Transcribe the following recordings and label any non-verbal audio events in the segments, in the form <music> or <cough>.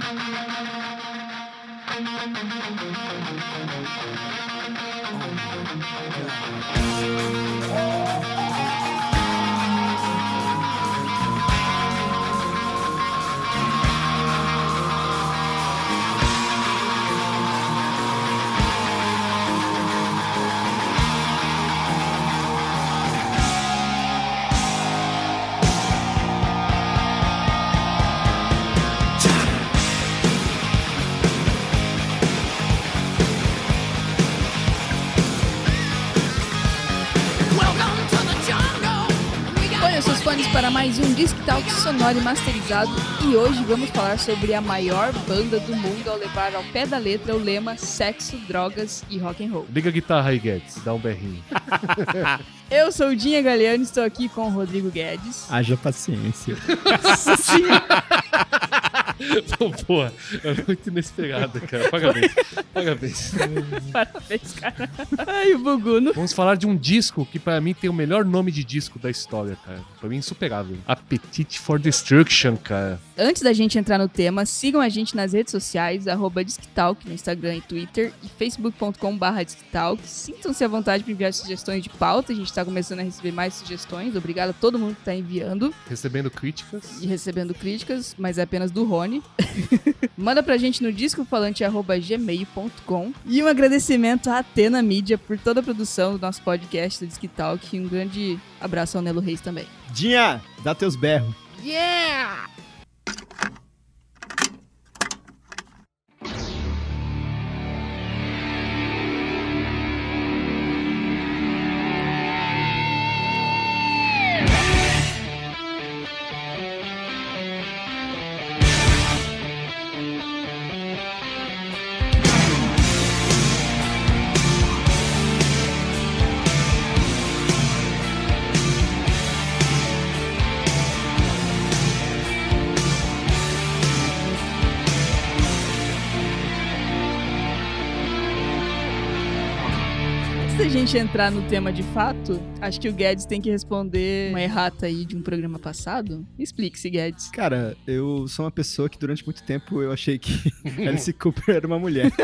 Oh, mais um Disc Talk sonoro e masterizado e hoje vamos falar sobre a maior banda do mundo ao levar ao pé da letra o lema sexo, drogas e rock and roll. Liga a guitarra aí, Guedes. Dá um berrinho. <laughs> Eu sou o Dinha Galeano e estou aqui com o Rodrigo Guedes. Haja paciência. <laughs> Nossa Pô, é muito inesperado, cara. Parabéns. Parabéns. <laughs> Parabéns, cara. Ai, o Buguno. Vamos falar de um disco que pra mim tem o melhor nome de disco da história, cara. Pra mim é insuperável. Appetite for Destruction, cara. Antes da gente entrar no tema, sigam a gente nas redes sociais, arroba Disctalk no Instagram e Twitter e facebook.com.br Disctalk. Sintam-se à vontade para enviar sugestões de pauta, a gente tá começando a receber mais sugestões. Obrigado a todo mundo que tá enviando Recebendo críticas. e recebendo críticas, mas é apenas do Rony. <laughs> Manda pra gente no discofalante.gmail.com E um agradecimento à Atena Mídia por toda a produção do nosso podcast do Disc Talk. E um grande abraço ao Nelo Reis também. Dinha, dá teus berros. Yeah! Da gente entrar no tema de fato, acho que o Guedes tem que responder uma errata aí de um programa passado. Explique-se, Guedes. Cara, eu sou uma pessoa que durante muito tempo eu achei que <laughs> Alice Cooper era uma mulher. <laughs>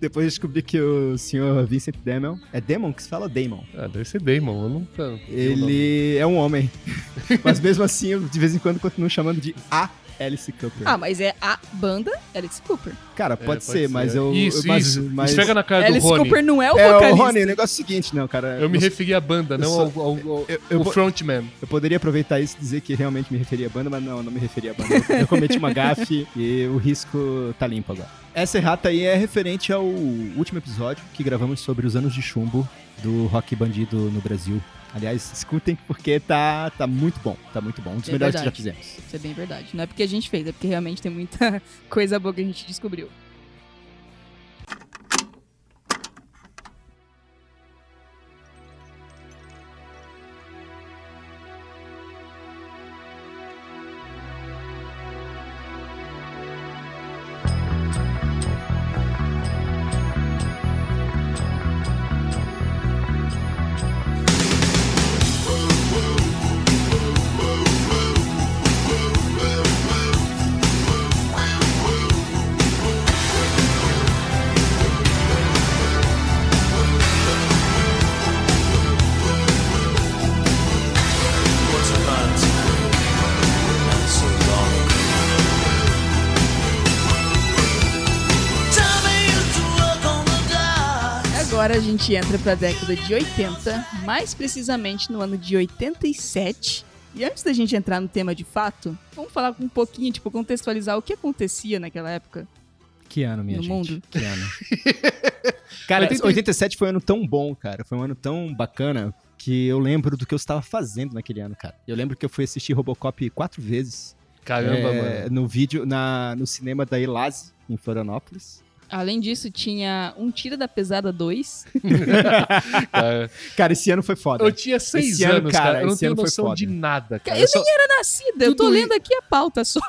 Depois eu descobri que o senhor Vincent Damon. É Damon que se fala Damon? Ah, deve ser Damon. Eu nunca. Ele é um homem. <laughs> Mas mesmo assim, eu de vez em quando continuo chamando de a Alice Cooper. Ah, mas é a banda Alice Cooper. Cara, É, pode, ser, mas eu. Isso, mas, isso. Mas... Esfrega na cara Alice do Rony. Cooper não é o É, o vocalista. Rony, o negócio é o seguinte, não, cara. Eu me referi à banda, não só- ao, ao, ao- eu- eu ao frontman. Eu poderia aproveitar isso e dizer que realmente me referia à banda, mas não, eu não me referia à banda. Eu, eu cometi uma gafe <laughs> e o risco tá limpo agora. Essa errata aí é referente ao último episódio que gravamos sobre os anos de chumbo do rock bandido no Brasil. Aliás, escutem porque tá, tá muito bom, tá muito bom. Um dos É melhores verdade. que já fizemos. Isso é bem verdade. Não é porque a gente fez, é porque realmente tem muita <laughs> coisa boa que a gente descobriu. Agora a gente entra pra década de 80, mais precisamente no ano de 87. E antes da gente entrar no tema de fato, vamos falar um pouquinho, tipo, contextualizar o que acontecia naquela época. Que ano, minha No gente. mundo. Que ano. <laughs> cara, 80 87 foi um ano tão bom, cara. Foi um ano tão bacana que eu lembro do que eu estava fazendo naquele ano, cara. Eu lembro que eu fui assistir Robocop quatro vezes. Caramba, é, mano. No vídeo, na, no cinema da Elase, em Florianópolis. Além disso, tinha Um Tira da Pesada 2. Cara, <laughs> Cara, esse ano foi foda. eu tinha seis Esse ano, anos, cara. cara, Eu não tenho ano foi noção foda. de nada, cara. Eu Eu só- Nascida, eu tô Tudo lendo aqui a pauta só.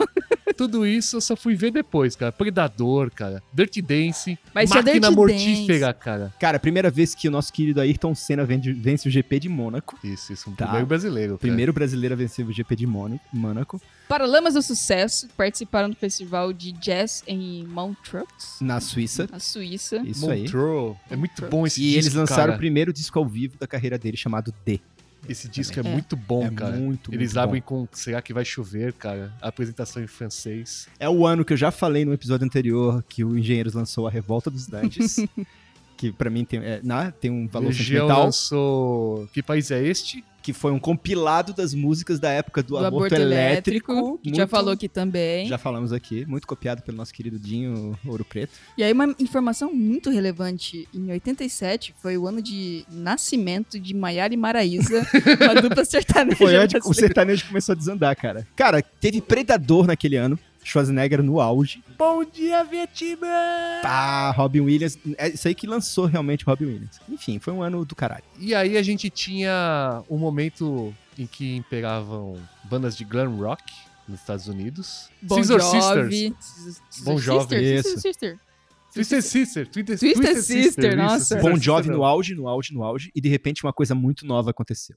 Tudo isso eu só fui ver depois, cara. Predador, cara. Dirty Dance. Mas Máquina Dirty Mortífera, cara. Cara, primeira vez que o nosso querido Ayrton Senna vende- vence o GP de Mônaco. Isso, isso. Um Tá. primeiro brasileiro. cara. Primeiro brasileiro a vencer o GP de Mônaco. Mônaco Paralamas do Sucesso participaram do festival de jazz em Montreux, na Suíça. na Suíça. Isso aí. Montreux. É muito bom esse E disco, eles lançaram cara. o primeiro disco ao vivo da carreira dele, chamado D. Esse disco é, É. muito bom, é cara. muito, Eles muito abrem bom. com Será que vai chover, cara? A apresentação em francês. É o ano que eu já falei no episódio anterior que o Engenheiros lançou A Revolta dos Dantes. <laughs> que pra mim tem, é, na- tem um valor Legião sentimental. lançou. Que país é este? Que foi um compilado das músicas da época do, Do aborto, aborto elétrico. elétrico, que já muito- falou aqui também. Já falamos aqui, muito copiado pelo nosso querido Dinho Ouro Preto. E aí, uma informação muito relevante: em 87 foi o ano de nascimento de Maiara e Maraísa, uma <laughs> dupla sertaneja. Foi onde o sertanejo começou a desandar, cara. Cara, teve Predador naquele ano. Schwarzenegger no auge. Bom dia, Vietnã! Tá, Robin Williams. É isso aí que lançou realmente Robin Williams. Enfim, foi um ano do caralho. E aí a gente tinha um momento em que imperavam bandas de glam rock nos Estados Unidos. Bon Scissor Jovi. Sisters. Bon Jovi, Sister, isso. Sister, Sister. Twisted Sister. Twisted, Twisted Sister, isso, nossa. Bon Sister Jovi no auge, no auge, no auge. E de repente uma coisa muito nova aconteceu.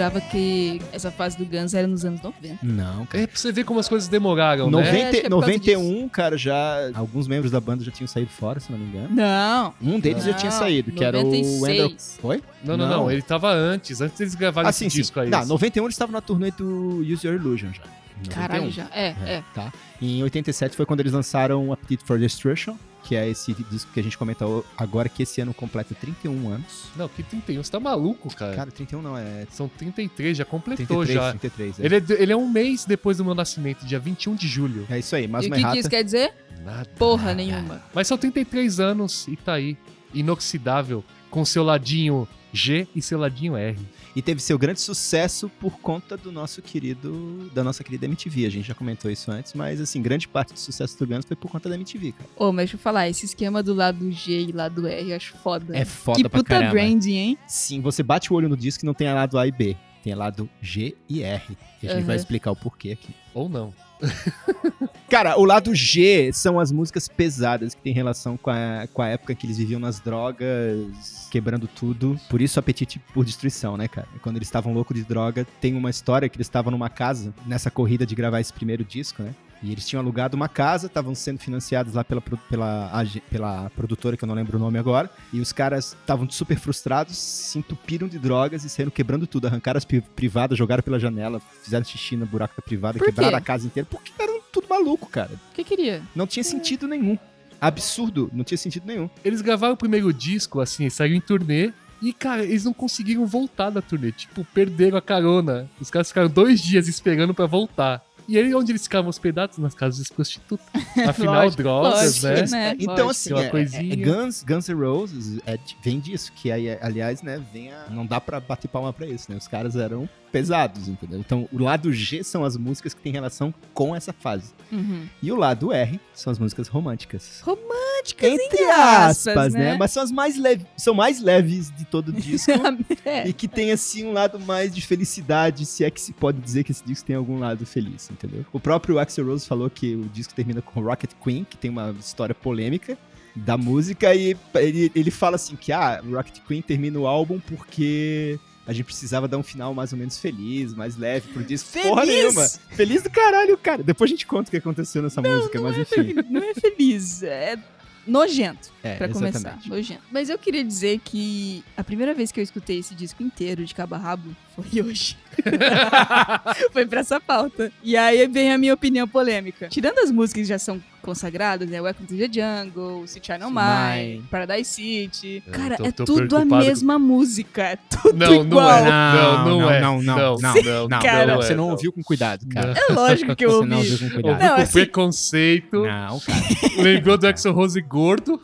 Jurava que essa fase do Guns era nos anos 90. Não, cara. É pra você ver como as coisas demoraram, né? 90, acho que é causa 91, cara, já. Alguns membros da banda já tinham saído fora, se não me engano. Não. Um deles já tinha Não, saído, que era o 96. Wendell. Foi? Não, não, não, Ele tava antes, antes deles gravarem Ah, sim, esse sim. disco aí. Não, 91 eles estavam na turnê do Use Your Illusion já. Caralho, 91. já. É, é. Tá. E em 87 foi quando eles lançaram Appetite for Destruction, que é esse disco que a gente comenta agora, que esse ano completa 31 anos. Não, que 31, você tá maluco, cara. Cara, 31 não, é São 33, já completou 33, já. 33. É. Ele é, ele é um mês depois do meu nascimento, dia 21 de julho. É isso aí, mas e o uma que, que errata. isso quer dizer? Nada. Porra nenhuma. Mas são 33 anos e tá aí, inoxidável, com seu ladinho G e seu ladinho R. E teve seu grande sucesso por conta do nosso querido, da nossa querida MTV. A gente já comentou isso antes, mas assim, grande parte do sucesso do Guns foi por conta da MTV, cara. Ô, mas deixa eu falar, esse esquema do lado G e lado R eu acho foda. É foda que pra puta caramba. branding, hein? Sim, você bate o olho no disco e não tem a lado A e B. Tem a lado G e R. E a gente Uhum. vai explicar o porquê aqui. Ou não. <laughs> Cara, o lado G são as músicas pesadas que tem relação com a, com a época que eles viviam nas drogas, quebrando tudo. Por isso, apetite por destruição, né, cara? Quando eles estavam loucos de droga, tem uma história que eles estavam numa casa, nessa corrida de gravar esse primeiro disco, né? E eles tinham alugado uma casa, estavam sendo financiados lá pela, pela, pela produtora, que eu não lembro o nome agora. E os caras estavam super frustrados, se entupiram de drogas e saíram quebrando tudo. Arrancaram as pri- privadas, jogaram pela janela, fizeram xixi no buraco da privada, Por quê? quebraram a casa inteira. Porque eram tudo maluco, cara. O que queria? Não tinha sentido nenhum. Absurdo, não tinha sentido nenhum. Eles gravaram o primeiro disco, assim, saíram em turnê. E, cara, eles não conseguiram voltar da turnê. Tipo, perderam a carona. Os caras ficaram dois dias esperando pra voltar. E aí, onde eles ficavam hospedados? Nas casas das prostitutas. <laughs> Afinal, Lógico, drogas, lógico, né? né? Então, Lógico. assim, Uma é, coisinha. é- é Guns, Guns N' Roses é de- vem disso, que aí, aliás, né, vem a, não dá pra bater palma pra isso, né? Os caras eram pesados, entendeu? Então, o lado G são as músicas que têm relação com essa fase. Uhum. E o lado R são as músicas românticas. Românticas, Entre aspas, aspas, né? né? Mas são as mais leves, são mais leves de todo o <laughs> disco. É. E que tem, assim, um lado mais de felicidade, se é que se pode dizer que esse disco tem algum lado feliz, entendeu? O próprio Axel Rose falou que o disco termina com Rocket Queen, que tem uma história polêmica da música, e ele, ele fala assim que, ah, Rocket Queen termina o álbum porque a gente precisava dar um final mais ou menos feliz, mais leve pro disco. Porra Feliz? nenhuma! Feliz do caralho, cara! Depois a gente conta o que aconteceu nessa música, mas enfim. Não é feliz, é nojento. É, Pra começar, nojento. Mas eu queria dizer que a primeira vez que eu escutei esse disco inteiro de cabo a rabo foi <laughs> hoje. <laughs> foi pra essa pauta. E aí vem a minha opinião polêmica. Tirando as músicas que já são consagradas, né? Welcome to the Jungle, City Shine On Mine. Paradise City. Eu Cara, tô- é tô tudo a mesma música. É tudo Não, não igual. é. Não, não, Não, é. não, não, não, não, não, cara. não Você é, não ouviu com cuidado, cara. É lógico que eu Você não ouvi. ouviu com cuidado. Não, com assim- preconceito. Não, cara. Lembrou do Axel Rose gordo,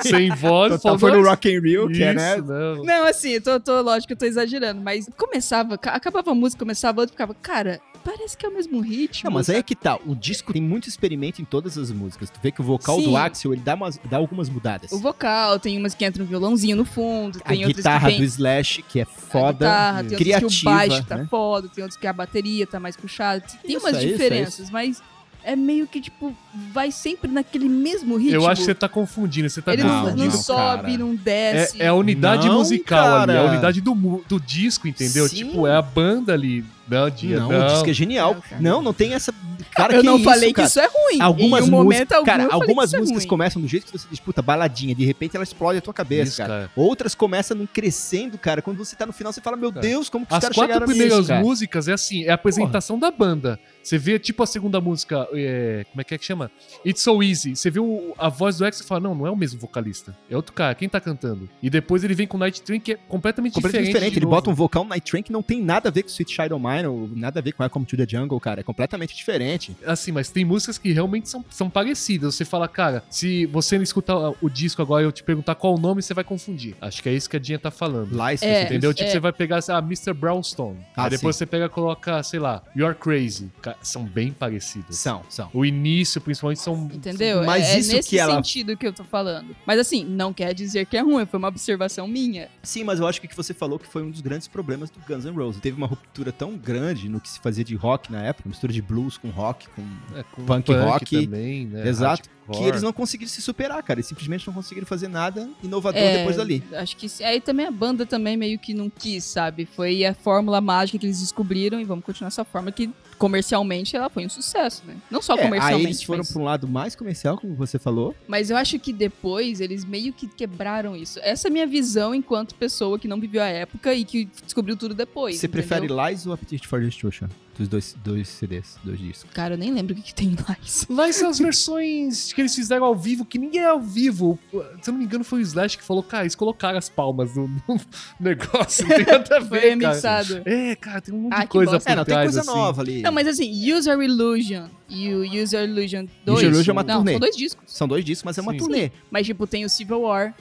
sem voz. Total foi no "Nossa, Rock in Rio, que é, né? isso, não. Não, assim, eu tô, tô, lógico que eu tô exagerando, mas começava, ca- acabava a música, começava outra, ficava, cara, parece que é o mesmo ritmo. Não, mas aí é que tá. O disco tem muito experimento em todas as músicas. Tu vê que o vocal Sim. do Axel, ele dá, umas, dá algumas mudadas. O vocal, tem umas que entra um violãozinho no fundo, A tem outras guitarra que tem do Slash, que é a foda. guitarra, tem outras que o criativa, baixo tá né? foda, tem outros que a bateria tá mais puxada. Tem Isso, umas é isso, é diferenças, mas é meio que, tipo, vai sempre naquele mesmo ritmo. Eu acho que você tá confundindo. Você tá Ele não, Não, não, sobe, cara. não desce. É, é a unidade Não, musical ali, é a cara. unidade do, do disco, entendeu? Sim. Tipo, é a banda ali. Não, dia, Não, não. o disco é genial. Não, não tem essa. Cara, eu que não isso, falei cara? que isso é ruim. Algumas em um momento músicas, algum, cara, algumas é músicas ruim. começam do jeito que você disputa baladinha, de repente ela explode a tua cabeça, Isso, cara. cara. Outras começam num crescendo, cara. Quando você tá no final, você fala, meu Cara, Deus, como que os As caras quatro chegaram primeiras nisso, cara? músicas é assim, é a apresentação da banda. Você vê, tipo, a segunda música, é, como é que é que chama? It's So Easy. Você vê o- a voz do X e fala, não, não é o mesmo vocalista. É outro cara, quem tá cantando? E depois ele vem com Night Train, que é completamente, Completamente diferente. diferente. Ele bota um vocal Night Train que não tem nada a ver com Sweet Child O' Mine, ou nada a ver com Welcome to the Jungle, cara. É completamente diferente. Assim, mas tem músicas que realmente são, são parecidas. Você fala, cara, se você não escutar o disco agora e eu te perguntar qual o nome, você vai confundir. Acho que é isso que a Dinha tá falando. Lies, É. Entendeu? Tipo, É. você vai pegar, ah, Mr. Brownstone. Ah, aí depois sim. você pega e coloca, sei lá, You're Crazy. São bem parecidas. São, são. O início, principalmente, são. Entendeu? Mas é, é isso nesse que ela- sentido que eu tô falando. Mas assim, não quer dizer que é ruim, foi uma observação minha. Sim, mas eu acho que o que você falou que foi um dos grandes problemas do Guns N' Roses. Teve uma ruptura tão grande no que se fazia de rock na época, mistura de blues com rock, com... É, com Punk rock. também, né? Exato. Hardcore. que eles não conseguiram se superar, cara. Eles simplesmente não conseguiram fazer nada inovador É, depois dali. Acho que aí também a banda também meio que não quis, sabe? Foi a fórmula mágica que eles descobriram e vamos continuar essa fórmula que comercialmente ela foi um sucesso, né? Não só É, comercialmente, aí eles foram mas, pra um lado mais comercial, como você falou. mas eu acho que depois eles meio que quebraram isso. Essa é a minha visão enquanto pessoa que não viveu a época e que descobriu tudo depois. você entendeu? prefere Lies ou Appetite for Destruction? Dos dois, dois CDs, dois discos. Cara, eu nem lembro o que, que tem lá. isso. Lá são as versões que eles fizeram ao vivo, que ninguém é ao vivo. Se eu não me engano, foi o Slash que falou, cara, eles colocaram as palmas no, no <laughs> negócio. Não tem nada a <laughs> ver, Foi cara. remixado. É, cara, tem um monte Ah, de coisa bosta. por É, não, tem trás, coisa assim. nova ali. Não, mas assim, User Illusion e o User Illusion 2. User Illusion é uma não, turnê. são dois discos. São dois discos, mas é uma Sim. turnê. Mas, tipo, tem o Civil War,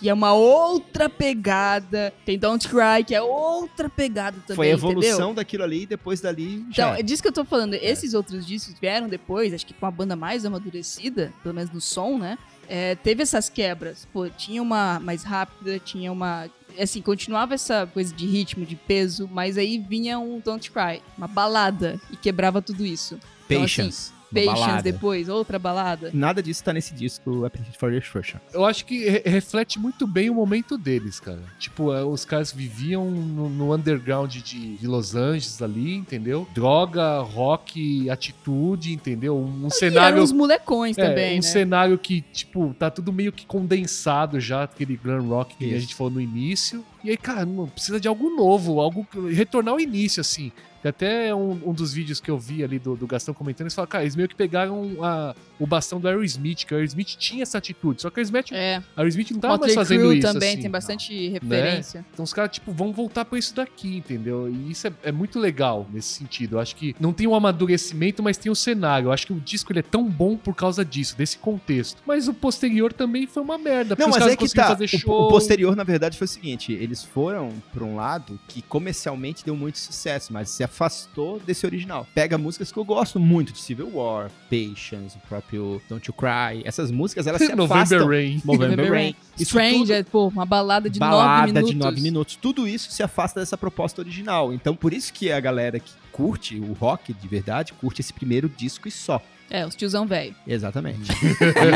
que é uma outra pegada. Tem Don't Cry, que é outra pegada também. Foi a evolução entendeu? daquilo ali e depois dali já. Então, é disso que eu tô falando. Esses outros discos vieram depois, acho que com uma banda mais amadurecida, pelo menos no som, né? É, teve essas quebras. Pô, tinha uma mais rápida, tinha uma. Assim, continuava essa coisa de ritmo, de peso, mas aí vinha um Don't Cry, uma balada, e quebrava tudo isso. Então, Patience. uma Patience balada. depois, outra balada. Nada disso tá nesse disco Appetite for Destruction. Eu acho que re- reflete muito bem o momento deles, cara. Tipo, é, os caras viviam no, no underground de, de Los Angeles ali, entendeu? Droga, rock, atitude, entendeu? Um, cenário. eram os molecões É, também, um né? cenário que, tipo, tá tudo meio que condensado já, aquele glam rock que a Isso. gente falou no início. E aí, cara, não, precisa de algo novo, algo retornar ao início, assim. Tem até um, um dos vídeos que eu vi ali do, do Gastão comentando, eles falam, cara, eles meio que pegaram a- o bastão do Aerosmith, que o Aerosmith tinha essa atitude, só que o Aerosmith, É, Aerosmith não tava mais Motley fazendo Crue isso, também assim. tem bastante referência. Então os caras, tipo, vão voltar pra isso daqui, entendeu? E isso é, é muito legal nesse sentido. Eu acho que não tem um amadurecimento, mas tem o cenário. Eu acho que o disco ele é tão bom por causa disso, desse contexto. Mas o posterior também foi uma merda. Não, mas é que tá. fazer O, show. o posterior, na verdade, foi o seguinte: eles foram pra um lado que comercialmente deu muito sucesso, mas se afastou desse original. Pega músicas que eu gosto muito de Civil War, Patience, o próprio Don't You Cry. Essas músicas, elas se November afastam. Rain. November November Rain. Rain. Isso Strange, tudo- é, pô, uma balada de balada nove minutos. de nove minutos. Tudo isso se afasta dessa proposta original. Então, por isso que a galera que curte o rock de verdade, curte esse primeiro disco e só. É, os tiozão velho. Exatamente.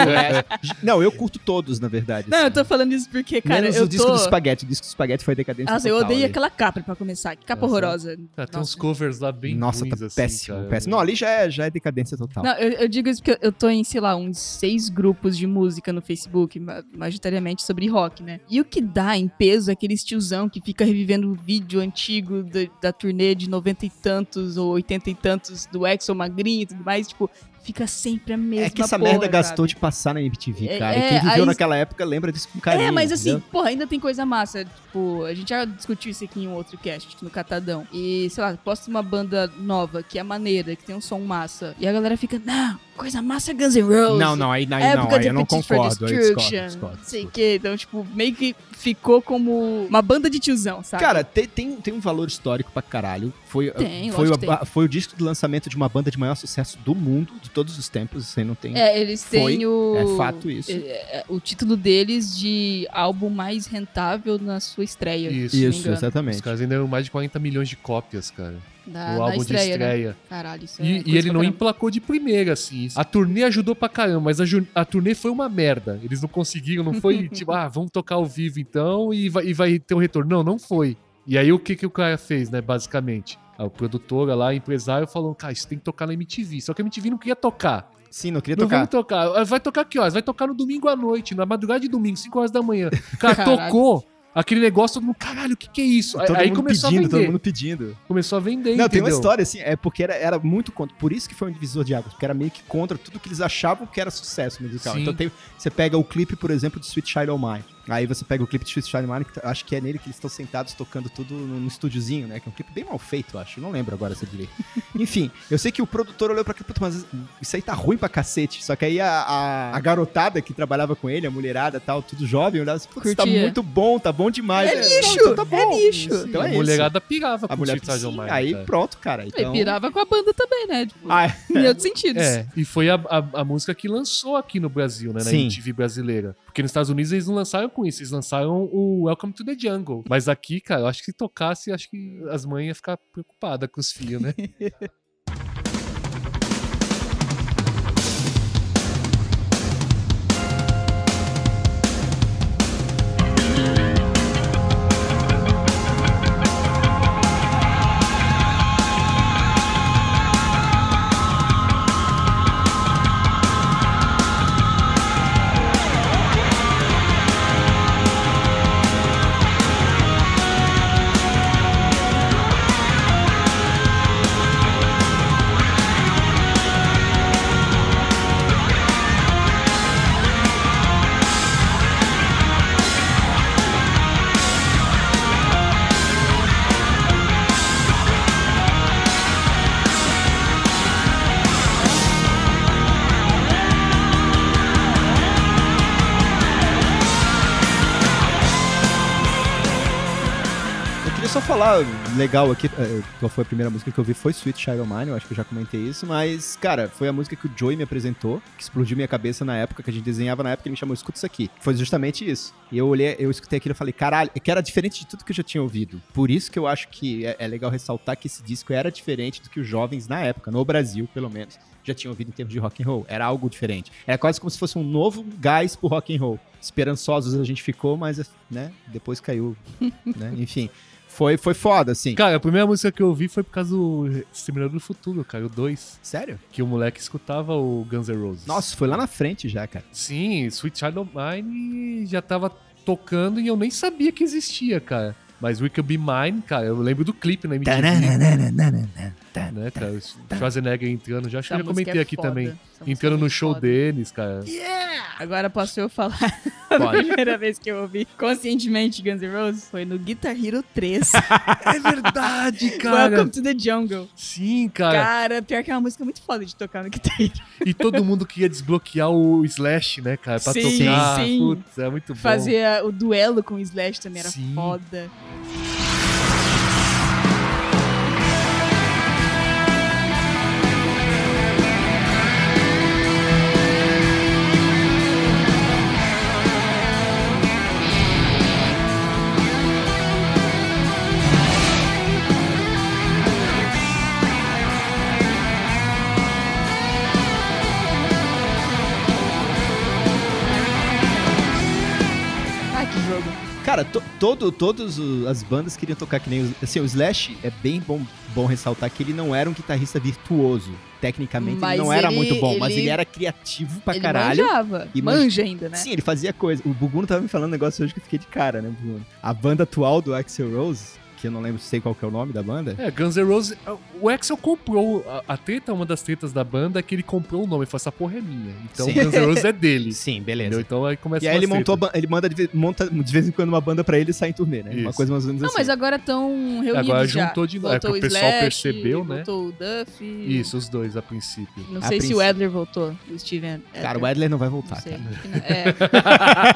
<laughs> Não, eu curto todos, na verdade. Não, assim. eu tô falando isso porque, cara, Menos eu o disco tô... do Spaghetti. O disco do Spaghetti foi decadência Nossa, eu total odeio ali. aquela capa pra começar. Que capa Nossa. horrorosa. Ah, tem uns covers lá bem Nossa, ruins, tá assim, péssimo, cara. péssimo. Não, ali já é, já é decadência total. Não, eu, eu digo isso porque eu tô em, sei lá, uns seis grupos de música no Facebook, ma- majoritariamente sobre rock, né? E o que dá em peso é aquele tiozão que fica revivendo o vídeo antigo da, da turnê de noventa e tantos ou oitenta e tantos do Exo Magrinho e tudo mais, tipo, fica sempre a mesma É que essa porra, merda gastou de passar na MTV, É, cara. é, e quem viveu aí- naquela época lembra disso com carinho. É, mas assim, entendeu? porra, ainda tem coisa massa. Tipo, a gente já discutiu isso aqui em um outro cast, no Catadão. E, sei lá, posta uma banda nova, que é maneira, que tem um som massa. E a galera fica, não, coisa massa é Guns N' Roses. Não, não, aí, aí, não, época aí eu não concordo. aí eu discordo, Destruction, discordo, não sei quê. Então, tipo, meio que ficou como uma banda de tiozão, sabe? Cara, tem, tem, tem um valor histórico pra caralho. Foi, Tem, foi, o, que foi o disco de lançamento de uma banda de maior sucesso do mundo, de todos os tempos. Isso aí não tem. É, eles Foi, têm o. é fato isso. é, é, o título deles de álbum mais rentável na sua estreia. Isso. não Isso, engano. Os exatamente. caras venderam mais de 40 milhões de cópias, cara. Da, na álbum estreia, de né? estreia. Caralho, isso é E, coisa e ele não caramba. emplacou de primeira, assim. A turnê ajudou pra caramba, mas a, a turnê foi uma merda. Eles não conseguiram, não foi <laughs> tipo, ah, vamos tocar ao vivo então e vai, e vai ter um retorno. Não, não foi. E aí o que, que o cara fez, né, basicamente? A produtora lá, a empresário, falou, cara, isso tem que tocar na MTV. Só que a MTV não queria tocar. Sim, não queria Não tocar. vamos tocar. Ah, Vai tocar que horas? Vai tocar no domingo à noite, na madrugada de domingo, 5 horas da manhã. O <laughs> cara Caralho. tocou aquele negócio, todo mundo, caralho, o que, que é isso? Aí- Todo aí mundo começou pedindo, a todo vender. mundo pedindo. Começou a vender, Não, tem entendeu? uma história assim, é porque era, era muito contra. Por isso que foi um divisor de águas, porque era meio que contra tudo que eles achavam que era sucesso musical. Sim. Então tem, você pega o clipe, por exemplo, de Sweet Child O' Mine. Aí você pega o clipe de O' Mine, que tá- acho que é nele que eles estão sentados tocando tudo no, no estúdiozinho, né? Que é um clipe bem mal feito, eu acho. Não lembro agora se é direito. <laughs> Enfim, eu sei que o produtor olhou pra aquilo, "Puta, mas isso aí tá ruim pra cacete. Só que aí a, a, a garotada que trabalhava com ele, a mulherada e tal, tudo jovem, olhava assim, "Putz, tá muito bom, tá bom demais. É Não, lixo, então tá é bom. lixo. Então a é isso. mulherada pirava A com mulher Sweet Child O' sim, Mine, aí cara. pronto, cara. Ele Então... pirava com a banda também, né? Tipo, Ah, é. em outros sentidos. É, e foi a, a, a música que lançou aqui no Brasil, né? Na Sim. MTV brasileira. Porque nos Estados Unidos eles não lançaram com isso, eles lançaram o Welcome to the Jungle. Mas aqui, cara, eu acho que se tocasse, acho que as mães iam ficar preocupadas com os filhos, né? <laughs> falar legal aqui, eh, qual foi a primeira música que eu vi, foi Sweet Child Mine, eu acho que eu já comentei isso, mas, cara, foi a música que o Joey me apresentou, que explodiu minha cabeça na época, que a gente desenhava na época, ele me chamou, escuta isso aqui. Foi justamente isso. E eu olhei, eu escutei aquilo e falei, caralho, é que era diferente de tudo que eu já tinha ouvido. Por isso que eu acho que é, é legal ressaltar que esse disco era diferente do que os jovens na época, no Brasil, pelo menos, já tinham ouvido em termos de rock and roll. Era algo diferente. Era quase como se fosse um novo gás pro rock and roll. Esperançosos a gente ficou, mas, né, depois caiu, <laughs> né, enfim. Foi, foi foda, assim. Cara, a primeira música que eu ouvi foi por causa do Exterminador do Futuro, cara, o 2. Sério? Que o moleque escutava o Guns N' Roses. Nossa, foi lá na frente já, cara. Sim, Sweet Child O' Mine já tava tocando e eu nem sabia que existia, cara. Mas We Could Be Mine, cara, eu lembro do clipe na MTV, né, cara? O Schwarzenegger entrando, já acho que eu já comentei é aqui foda. também. Essa Entrando é no show foda. deles, cara. Agora posso eu falar <laughs> a primeira vez que eu ouvi conscientemente Guns N' Roses foi no Guitar Hero 3. <laughs> É verdade, <laughs> cara. Welcome to the Jungle. Sim, cara. Cara, pior que é uma música muito foda de tocar no Guitar Hero. E todo mundo queria desbloquear o Slash, né, cara? Pra Sim, tocar. sim. Putz, é muito bom. Fazer a- o duelo com o Slash também era Sim. foda. Ai, Cara, to, todo, todas as bandas queriam tocar que nem... Assim, o Slash é bem bom, bom ressaltar que ele não era um guitarrista virtuoso. Tecnicamente, Mas ele não era ele- muito bom, mas ele- ele era criativo pra Ele caralho. manjava. E man- Manja ainda, né? Sim, ele fazia coisa. O Buguno tava me falando um negócio hoje que eu fiquei de cara, né, Buguno? A banda atual do Axel Rose, que eu não lembro, sei qual que é o nome da banda. É, Guns N' Roses. O Axel comprou. A, a treta, uma das tretas da banda é que ele comprou o nome. Falou: essa porra é minha. Então Sim. Guns N' Roses é dele. <laughs> Sim, Entendeu? beleza. Então aí começa E aí ele montou, ele manda de, vez- monta de vez em quando uma banda pra ele e sai em turnê, né? Uma Isso. coisa mais ou menos Não, assim. mas agora estão reunidos Agora já. juntou de novo. É que Voltou o pessoal Slash, percebeu, né? Voltou o Duff. Isso, os dois a princípio. Não A sei se princípio. o Edler voltou, o Steven Edler. Cara, o Edler não vai Não voltar, sei. cara. não. <laughs>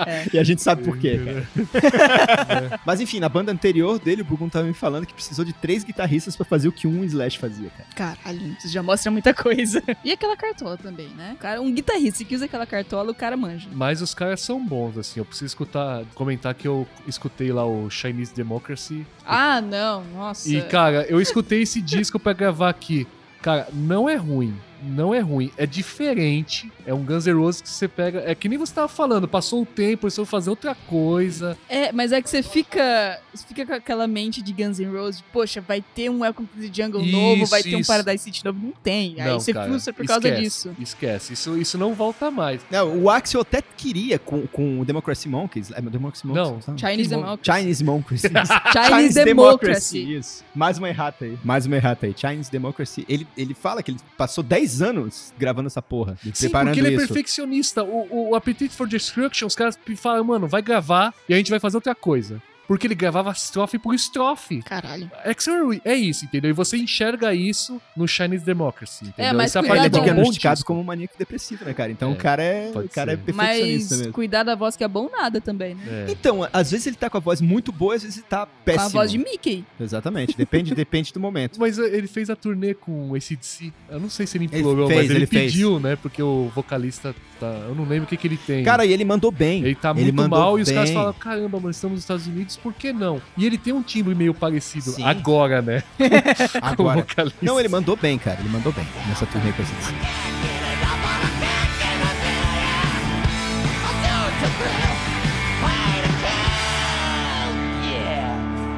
É. E a gente sabe por quê, <laughs> cara. Mas enfim, na banda anterior dele, o Bugun tava me falando que precisou de três guitarristas pra fazer o que um Slash fazia, cara. Caralho, isso já mostra muita coisa. <laughs> E aquela cartola também, né? Cara, um guitarrista que usa aquela cartola, o cara manja. Mas os caras são bons, assim. Eu preciso escutar, comentar que eu escutei lá o Chinese Democracy. Ah, não, nossa. E, cara, eu escutei esse disco pra gravar aqui. Cara, não é ruim. Não é ruim. É diferente. É um Guns N' Roses que você pega. É que nem você tava falando. Passou o tempo, eles vão fazer outra coisa. É, mas é que você fica, você fica com aquela mente de Guns N' Roses, poxa, vai ter um Welcome to the Jungle novo, vai Isso, ter um isso. Paradise City novo. Não tem. Aí não, você cara, frustra por causa esquece, disso. Esquece. Isso, isso não volta mais. Não, o Axel até queria com, com o Democracy Monkeys. É, Democracy Monkeys? Não. sabe? Chinese Democracy. Chinese Monkeys. <laughs> Chinese Democracy. Isso. Mais uma errata aí. Mais uma errata aí. Chinese Democracy. Ele, ele fala que ele passou 10 anos gravando essa porra. Sim, preparando porque ele é isso. perfeccionista. O, o Appetite for Destruction, os caras falam, mano, vai gravar e a gente vai fazer outra coisa. Porque ele gravava estrofe por estrofe. Caralho. Axel é isso, entendeu? E você enxerga isso no Chinese Democracy, entendeu? mas Essa cuidado- Ele é é um diagnosticado como maníaco depressivo, né, cara? Então É, o cara é, pode o cara é perfeccionista Mas mesmo. cuidar da voz que é bom nada também, né? É. Então, às vezes ele tá com a voz muito boa, às vezes ele tá Com péssimo. a voz de Mickey. Exatamente. Depende, <laughs> depende do momento. Mas eh, ele fez a turnê com esse DC. Eu não sei se ele implorou, fez, mas ele, ele fez. pediu, né? Porque o vocalista tá. Eu não lembro o que, que ele tem. Cara, e ele mandou bem. ele tá ele muito mal e os caras falam: caramba, mano, estamos nos Estados Unidos, por que não? E ele tem um timbre meio parecido Sim. agora, né? <laughs> Agora. Não, ele mandou bem, cara. Ele mandou bem nessa turnê com esse disco.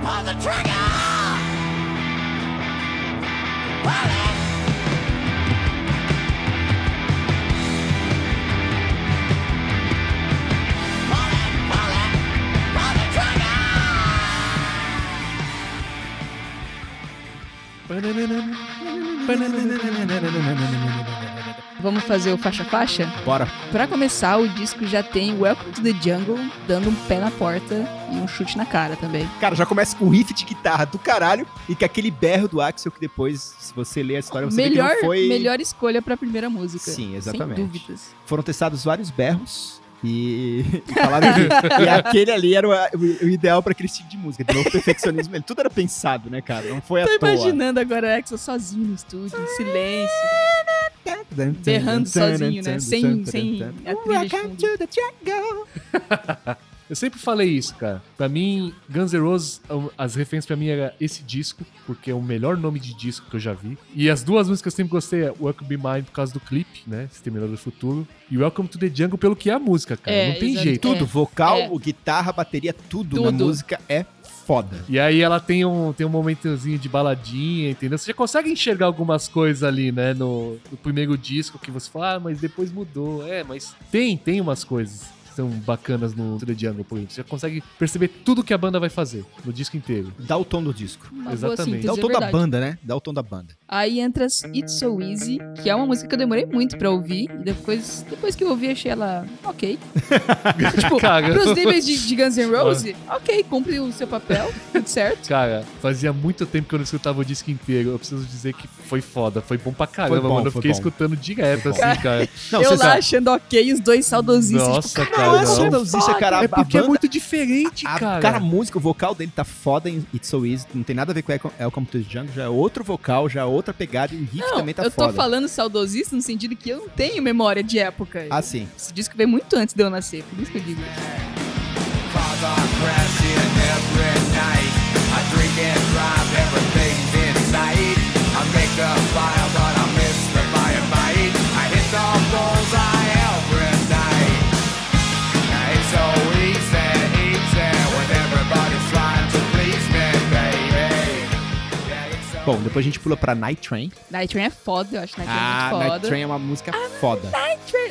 Pull the trigger! Pull it! Pull Vamos fazer o faixa-faixa? Bora. Pra começar, o disco já tem Welcome to the Jungle, dando um pé na porta e um chute na cara também. Cara, já começa com um riff de guitarra do caralho e com aquele berro do Axel que depois, se você ler a história, você melhor, vê que não foi... melhor escolha pra primeira música. Sim, exatamente. Sem dúvidas. Foram testados vários berros e, e falaram que <laughs> e aquele ali era o, o- ideal pra aquele tipo de música. De novo, perfeccionismo. Ele, tudo era pensado, né, cara? Não foi Tô à toa. imaginando agora o Axel sozinho no estúdio, em silêncio, berrando sozinho, né? Sem, sem a trilha de fundo. Eu sempre falei isso, cara. Pra mim, Guns N' Roses, um, as referências pra mim era esse disco, porque é o melhor nome de disco que eu já vi. E as duas músicas que eu sempre gostei é Welcome Be Mine por causa do clipe, né? Exterminador do Futuro. E Welcome to the Jungle pelo que é a música, cara. É, Não tem jeito. Tudo, vocal, É. guitarra, bateria, tudo, na Tudo. música é foda. E aí ela tem um, tem um momentozinho de baladinha, entendeu? Você já consegue enxergar algumas coisas ali, né? No, no primeiro disco que você fala, ah, mas depois mudou. É, mas tem, tem umas coisas são bacanas no The Jungle, por exemplo. Você já consegue perceber tudo que a banda vai fazer no disco inteiro. Dá o tom do disco. Uma Exatamente. Dá o síntese, tom é da banda, né? Dá o tom da banda. Aí entra It's So Easy, que é uma música que eu demorei muito pra ouvir. E depois, depois que eu ouvi, achei ela ok. <laughs> tipo, Cara, pros níveis de, de Guns N' Roses, ok, cumpre o seu papel, tudo certo. Cara, fazia muito tempo que eu não escutava o disco inteiro. Eu preciso dizer que foi foda. Foi bom pra caramba, Foi bom, mano. Eu fiquei bom. escutando direto, assim, cara. Não, eu lá sabe. achando ok, os dois saudosistas. Nossa, tipo, cara, Não é não. saudosista, cara. A, É porque a é banda, muito diferente, a, cara. cara, a música, o vocal dele tá foda em It's So Easy. Não tem nada a ver com Welcome- to the Jungle. Já é outro vocal, já é outra pegada. E o riff Não, também tá eu tô foda. falando saudosista no sentido que eu não tenho memória de época. Ah, sim. Esse disco veio muito antes de eu nascer, por isso que eu digo. Crashing every night. I drink and drive, everything's in sight. I make the fire, Bom, depois a gente pula pra Night Train. Night Train é foda, eu acho Night Train Ah, muito Night foda. Train é uma música foda.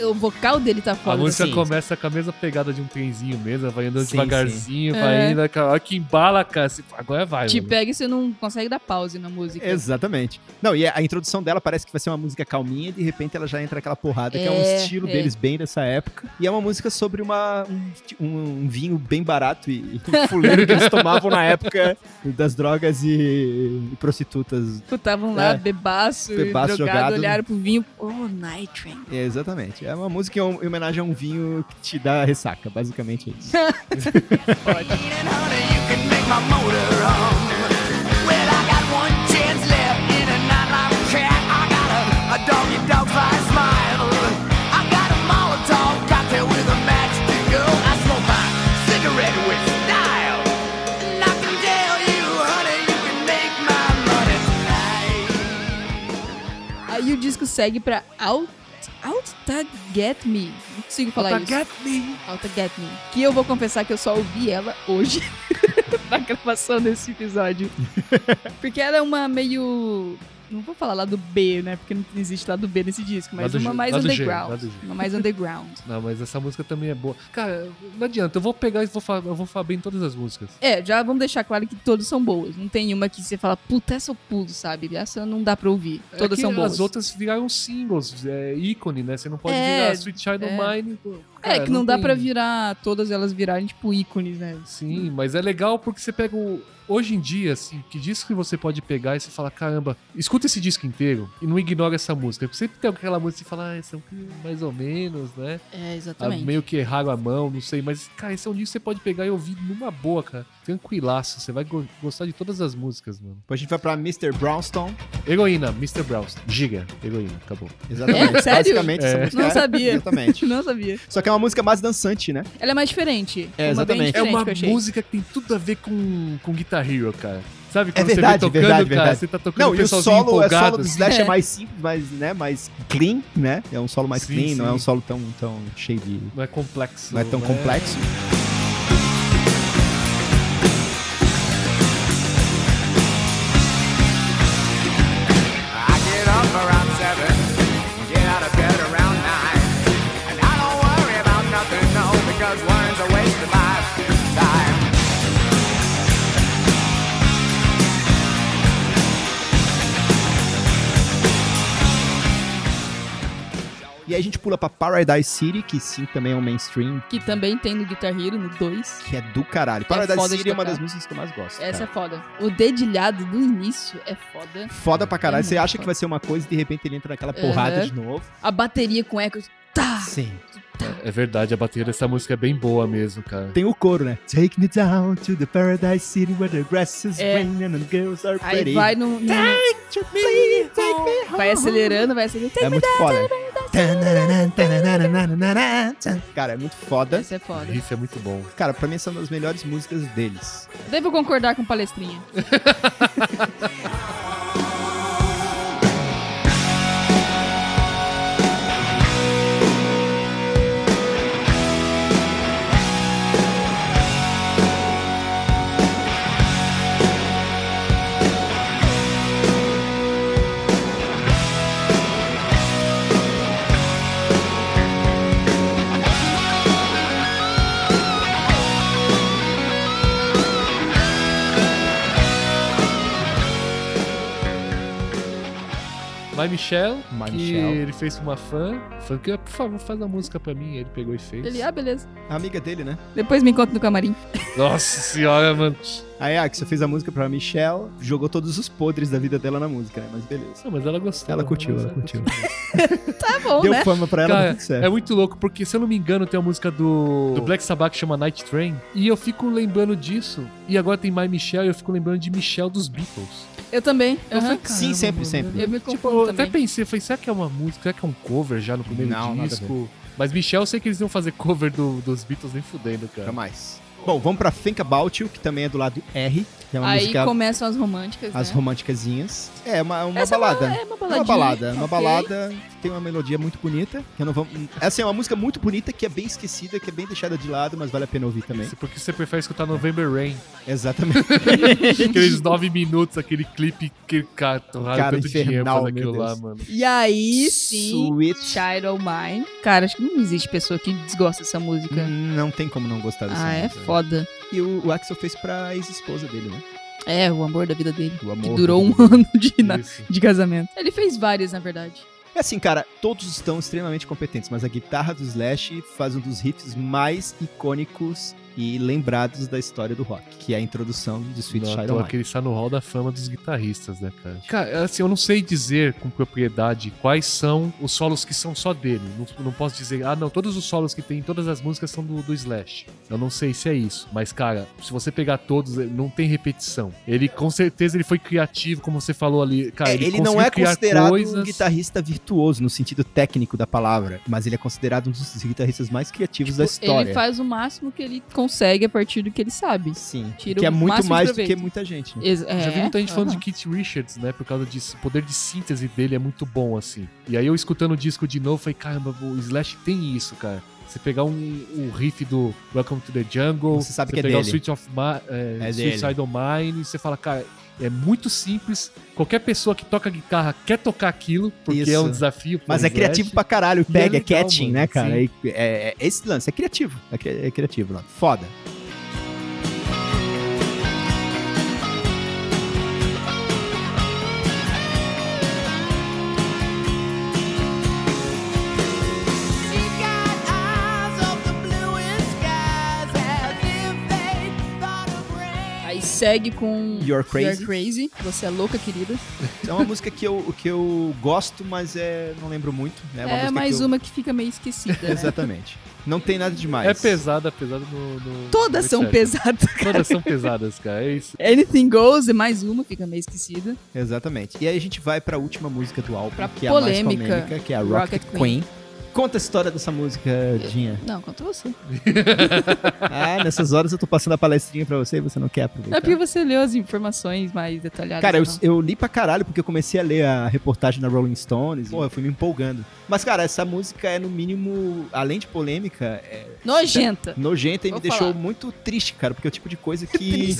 O vocal dele tá A foda. música sim, começa com a mesma pegada de um trenzinho mesmo, vai andando Sim, devagarzinho, sim. vai É. indo, a hora que embala, cara, agora vai, Te mano. pega e você não consegue dar pause na música. Exatamente. Não, e a introdução dela parece que vai ser uma música calminha e de repente ela já entra aquela porrada, que é um É, estilo é. deles bem dessa época. E é uma música sobre uma, um, um- um vinho bem barato e, e <laughs> fuleiro que eles tomavam na época das drogas e, e prostitutas. Estavam lá, É. bebaço, Bebaço drogado, jogado. olharam pro vinho. Oh, Night Train. É, exatamente. É uma música em em homenagem a um vinho que te dá ressaca, basicamente é isso. Aí o disco segue pra Out, Tá Get Me. Não consigo falar Alta isso. Get Me. Alta Get Me. Que eu vou confessar que eu só ouvi ela hoje <laughs> na gravação desse episódio. <laughs> Porque ela é uma meio. Não vou falar lá do B, né? Porque não existe lá do B nesse disco, mas uma G, mais underground. G. Uma mais underground. <laughs> Não, mas essa música também é boa. Cara, não adianta, eu vou pegar e vou falar, eu vou falar bem todas as músicas. É, já vamos deixar claro que todas são boas. Não tem uma que você fala, puta, essa eu pulo, sabe? Essa não dá pra ouvir. Todas é são boas. As outras viraram singles, é ícone, né? Você não pode É, virar Sweet Child é. Mine. é, Cara, que não, dá tem- pra virar, todas elas virarem, tipo, ícones, né? Sim, mas é legal porque você pega o. Hoje em dia, assim, que disco que você pode pegar e você fala, caramba, escuta esse disco inteiro e não ignora essa música. Porque sempre tem aquela música que você fala, ah, essa é um mais ou menos, né? É, Ah, exatamente. meio que erraram a mão, não sei. Mas, cara, esse é um disco que você pode pegar e ouvir numa boa, cara. Tranquilaço. Você vai go- gostar de todas as músicas, mano. Depois a gente vai pra Mr. Brownstone. Heroína, Mr. Brownstone. Giga, heroína, acabou. Exatamente. É? Sério? Basicamente, essa É. música Não é- sabia. Exatamente. Não sabia. Só que é uma música mais dançante, né? Ela é mais diferente. É, Uma exatamente. É diferente uma que eu achei. música que tem tudo a ver com, com Guitar Hero, cara. Sabe É quando verdade, você vem tocando, verdade, cara, verdade. você tá tocando Não, o e o solo, o empolgado. solo do Slash é. É. mais simples, mais, né, mais clean, né? É um solo mais Sim, clean, não é sim. um solo tão, tão cheio de... Não é complexo. Não é tão né? complexo. Gente pula pra Paradise City, que sim, também é um mainstream, Que também tem no Guitar Hero, no 2. que é do caralho. Paradise foda de City é uma das músicas que eu mais gosto. Essa é cara. foda. O dedilhado do início é foda. Foda pra caralho. É Você acha que foda. vai ser uma coisa e de repente ele entra naquela porrada Aham. de novo. A bateria com eco. Tá! Sim. É verdade, a bateria dessa música é bem boa mesmo, cara. Tem o coro, né? Take me down to the Paradise City where the grass is É. green and the girls are Aí pretty. vai no. no- To me, take me home. vai acelerando, vai acelerando. É muito foda. Cara, é muito foda. Essa é foda. riff é muito bom. Cara, pra mim essa é uma das melhores músicas deles. Devo concordar com palestrinha. <laughs> My Michelle, My que Michelle. ele fez pra uma fã. Fã que, por favor, faz a música pra mim. Ele pegou e fez. Ele, ah, beleza. A amiga dele, né? Depois me encontra no camarim. Nossa senhora, mano. Aí a Axel fez a música pra Michelle, jogou todos os podres da vida dela na música, né? Mas beleza. Não, mas ela gostou. Ela curtiu, Mas ela curtiu. <laughs> Tá bom, Deu né? fama pra ela, Cara, deu tudo certo. é muito louco, porque se eu não me engano, tem uma música do, do Black Sabbath que chama Night Train. E eu fico lembrando disso. E agora tem My Michelle e eu fico lembrando de Michelle dos Beatles. Eu também. Eu falei, Sim, sempre, mano. sempre. Eu me Tipo, eu até pensei, falei, será que é uma música? Será que é um cover já no primeiro Não, disco? Mas Michelle, eu sei que eles iam fazer cover do- dos Beatles nem fudendo, cara. Jamais. Bom, vamos pra Think About You, que também é do lado R. Que é uma Aí música, começam as românticas, as né? românticazinhas. É, uma, uma Essa é uma- balada. é uma É uma baladinha, balada, uma ok. balada que tem uma melodia muito bonita. Que eu não vou... Essa é uma música muito bonita que é bem esquecida, que é bem deixada de lado, mas vale a pena ouvir também. Isso porque você prefere escutar November Rain. Exatamente. <laughs> Aqueles nove minutos, aquele clipe que cara, torraram Cara, tanto dinheiro infernal, meu lá, mano. E aí, sim, Sweet. Child of Mine. Cara, acho que não existe pessoa que desgosta dessa música. Não tem como não gostar dessa ah, é música. Foda. E o, o Axel fez pra ex-esposa dele, né? É, o amor da vida dele. O amor Que durou um ano de, na- de casamento. Ele fez várias, na verdade. É assim, cara, todos estão extremamente competentes, mas a guitarra do Slash faz um dos riffs mais icônicos e lembrados da história do rock, que é a introdução de Sweet Não, Child of que Mine. ele está no hall da fama dos guitarristas, né, cara? Cara, assim, eu não sei dizer com propriedade quais são os solos que são só dele. Não, não posso dizer, ah, não, todos os solos que tem em todas as músicas são do, do Slash. Eu não sei se é isso. Mas, cara, se você pegar todos, não tem repetição. Ele, com certeza, ele foi criativo, como você falou ali. Cara, É, ele, ele não é considerado coisas... um guitarrista virtuoso no sentido técnico da palavra, mas ele é considerado um dos guitarristas mais criativos da história. Tipo, Ele faz o máximo que ele consegue a partir do que ele sabe. Sim, Tira que é muito mais do que muita gente. né? Ex- Eu Já vi é, muita gente falando de. Keith Richards, né? Por causa disso. O poder de síntese dele é muito bom, assim. E aí eu escutando o disco de novo, falei, caramba, o Slash tem isso, cara. Você pegar um, um riff do Welcome to the Jungle, Você sabe que é pegar dele. o Switch of Ma é, É Mine, e você fala, cara, é muito simples. Qualquer pessoa que toca guitarra quer tocar aquilo, porque Isso. é um desafio. Mas é criativo pra caralho, é pega, é, legal, catching, mano, né, cara? É, é- é esse lance, é criativo. É, é criativo, mano. Foda. Segue com You're Crazy. Crazy. Você é louca, querida. É uma música que eu, que eu gosto, mas é, não lembro muito. Né? uma É, mais que eu- uma que fica meio esquecida. né? Exatamente. Não tem nada demais. É pesada, pesada no. no- Todas no são pesadas, cara. Todas são pesadas, cara. É isso. Anything Goes é mais uma, fica meio esquecida. Exatamente. E aí a gente vai pra última música do álbum, Pra que é a mais polêmica. polêmica, que é a Rocket, Rocket Queen. Conta a história dessa música, Dinha. Não, conta você. <laughs> Ah, nessas horas eu tô passando a palestrinha pra você e você não quer aproveitar. É porque você leu as informações mais detalhadas. Cara, eu, não. eu li pra caralho porque eu comecei a ler a reportagem na Rolling Stones. Porra, eu fui me empolgando. Mas, cara, essa música é, no mínimo, além de polêmica, é Nojenta. nojenta e Vou me deixou falar. muito triste, cara. Porque é o tipo de coisa <laughs> que.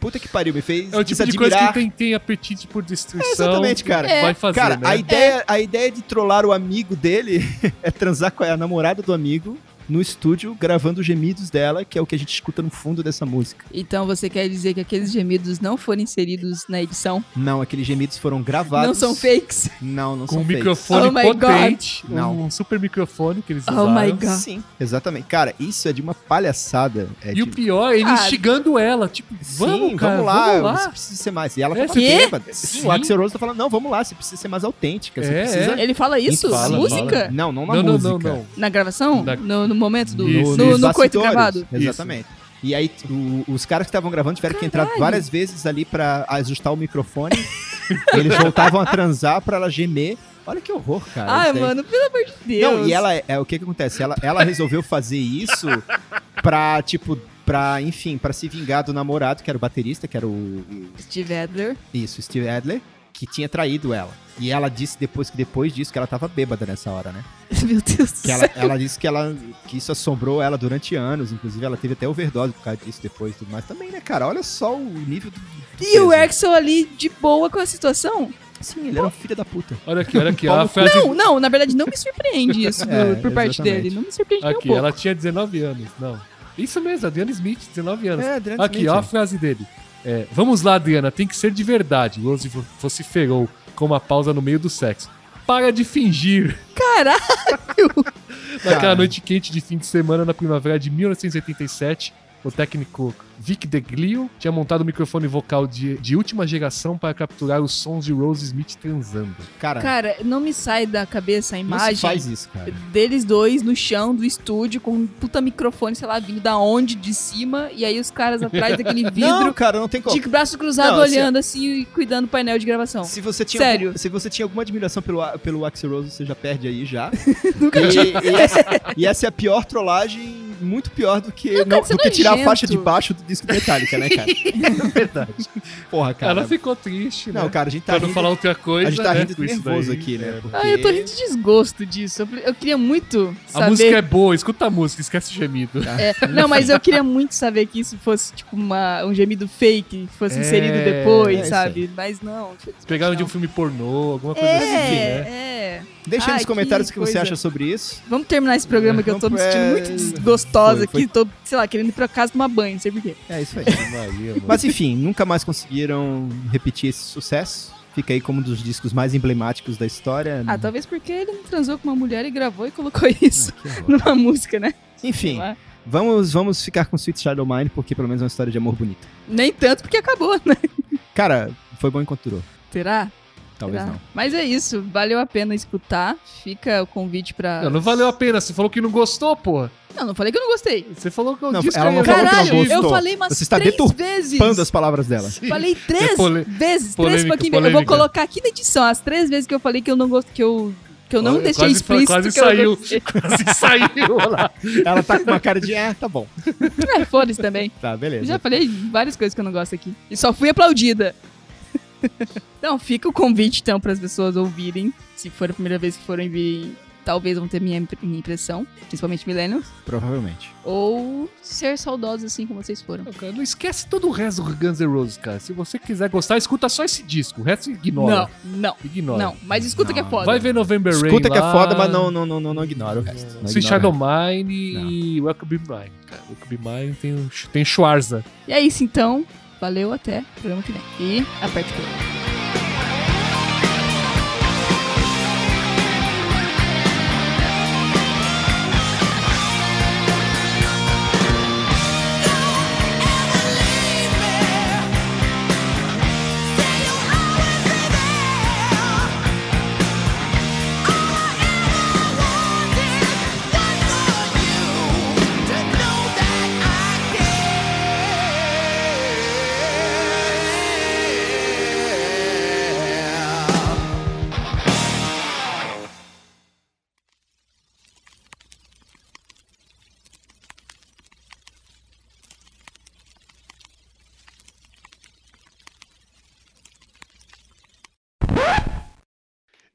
Puta que pariu, me fez É o tipo de coisa que tem, tem apetite por destruição. Exatamente, cara. É. Vai fazer, Cara, né? a, ideia, a ideia de trollar o amigo dele <laughs> é transar com a namorada do amigo no estúdio, gravando os gemidos dela, que é o que a gente escuta no fundo dessa música. Então você quer dizer que aqueles gemidos não foram inseridos na edição? Não, aqueles gemidos foram gravados. Não são fakes? Não, não Com são um fakes. microfone Oh my potente. Não. Um super microfone que eles Oh usaram. my God. Sim, exatamente. Cara, isso é de uma palhaçada. É E de... o pior, ele Ah. instigando ela. Tipo, vamos, Sim, cara, vamos lá, vamos lá. você precisa ser mais. E ela É, tá quê? bêbada. Sim, o Axel Rose tá falando, não, vamos lá, você precisa ser mais autêntica. Você É, precisa... Ele fala isso? Fala, na música? fala. Não, não na Não, não, música. não, não. Na gravação? Na- No, no momento do. Isso. no Nos no coito gravado? Exatamente. E aí, o- os caras que estavam gravando tiveram que entrar Caralho. várias vezes ali pra ajustar o microfone. Eles voltavam a transar pra ela gemer. Olha que horror, cara. Ai, isso mano, pelo amor de Deus. Não, e ela, é o que que acontece? Ela, ela resolveu fazer isso pra, tipo, pra, enfim, pra se vingar do namorado, que era o baterista, que era o, o- Steve Adler. isso, Steve Adler, que tinha traído ela. E ela disse depois que depois disso que ela tava bêbada nessa hora, né? <laughs> Meu Deus do Que ela, céu. ela disse que ela que isso assombrou ela durante anos, inclusive ela teve até overdose por causa disso depois e tudo mais. Também, né, cara? Olha só o nível do, do E o peso. Axel ali de boa com a situação? Sim, ele era um filho da puta. Olha aqui, olha aqui. Paulo A frase... Não, não, na verdade não me surpreende isso <laughs> do- É, por parte exatamente. dele. Não me surpreende nem um Aqui, pouco. ela tinha 19 anos. Não. Isso mesmo, Adriana Smith, 19 anos. É, Adriano Aqui, Smith. ó a frase dele. É, Vamos lá, Adriana, tem que ser de verdade. Rose vo- vociferou com uma pausa no meio do sexo. Para de fingir. Caralho! <laughs> Naquela Cara. noite quente de fim de semana na primavera de 1987, o técnico Vic DeGlio tinha montado um microfone vocal de, de última geração para capturar os sons de Rose Smith transando. Cara, Cara, não me sai da cabeça a não imagem faz isso, cara. deles dois no chão do estúdio com um puta microfone, sei lá, vindo da onde, de cima, e aí os caras atrás daquele <laughs> Não, vidro, cara, não tem como. de braço cruzado, Não, assim, olhando assim e cuidando do painel de gravação. Se você tinha Sério. algum- se você tinha alguma admiração pelo, pelo Axel Rose, você já perde aí já. <laughs> Nunca e, e essa, e essa é a pior trollagem muito pior do que, Não, não- cara, é do que tirar a faixa de baixo do disco do Metallica, né, cara? É <laughs> verdade. Porra, cara. Ela ficou triste, né? Não, cara, a gente tá pra não falar outra coisa, a gente tá né, rindo com nervoso daí. aqui, né? É. Porque... Ah, eu tô rindo de desgosto disso. Eu, eu queria muito A saber. música é boa, escuta a música, esquece o gemido. É, não, mas eu queria muito saber que isso fosse, tipo, uma, um gemido fake, que fosse É, inserido é depois, sabe? Mas não. Pegaram de um filme pornô, alguma coisa É, assim, né? é. Deixa aí Ai, nos comentários o que que você acha sobre isso. Vamos terminar esse programa que eu tô me sentindo É, muito desgostosa foi, aqui. Tô, sei lá, querendo ir pra casa tomar banho, não sei porquê. É isso aí. Maria. Mas enfim, nunca mais conseguiram repetir esse sucesso. Fica aí como um dos discos mais emblemáticos da história. Ah, talvez porque ele não transou com uma mulher e gravou e colocou isso Ah, numa música, né? Enfim, vamos, vamos ficar com Sweet Shadow Mine, porque pelo menos é uma história de amor bonita. Nem tanto porque acabou, né? Cara, foi bom enquanto durou. Será? Talvez não. Mas é isso, valeu a pena escutar. Fica o convite pra. Não, não valeu a pena, você falou que não gostou, pô. Não, não falei que eu não gostei. Você falou que o Não, disco ela não é falou que não Caralho, gostou. eu falei umas Você está três deturpando vezes. Pando as palavras dela. Falei três É pole- vezes, três polêmica, fucking vezes. Eu vou polêmica. colocar aqui na edição as três vezes que eu falei que eu não gosto, que eu, que eu não Olha, deixei quase- explícito quase eu saiu. <laughs> Quase saiu olha lá. Ela tá com uma cara de, ah, tá bom. <laughs> É, foda-se também. Tá, Eu beleza. já falei várias coisas que eu não gosto aqui. E só fui aplaudida. <laughs> então, fica o convite, então, para as pessoas ouvirem. Se for a primeira vez que forem vir, talvez vão ter minha, minha impressão. Principalmente millennials. Provavelmente. Ou ser saudosos assim como vocês foram. Não, cara, não esquece todo o resto do Guns N' Roses, cara. Se você quiser gostar, escuta só esse disco. O resto ignora. Não, não, Ignora. não. Mas escuta que é Não. foda. Vai ver November Rain Escuta que é lá. foda, mas não, não, não, não, não ignora o resto. Não ignora Shadow. Mine e Welcome Be Mine, cara. Welcome Be Mine tem, tem Schwarza. E é isso, então. Valeu, até o programa que vem. E aperte o play.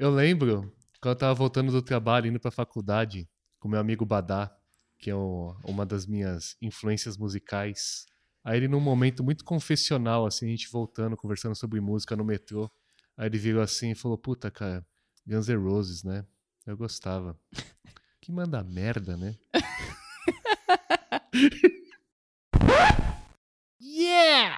Eu lembro quando eu tava voltando do trabalho, indo pra faculdade, com meu amigo Badá, que é o, uma das minhas influências musicais. Aí ele, num momento muito confessional, assim, a gente voltando, conversando sobre música no metrô. Aí ele virou assim e falou: Puta, cara, Guns N' Roses, né? Eu gostava. <laughs> Que manda merda, né? <laughs> yeah!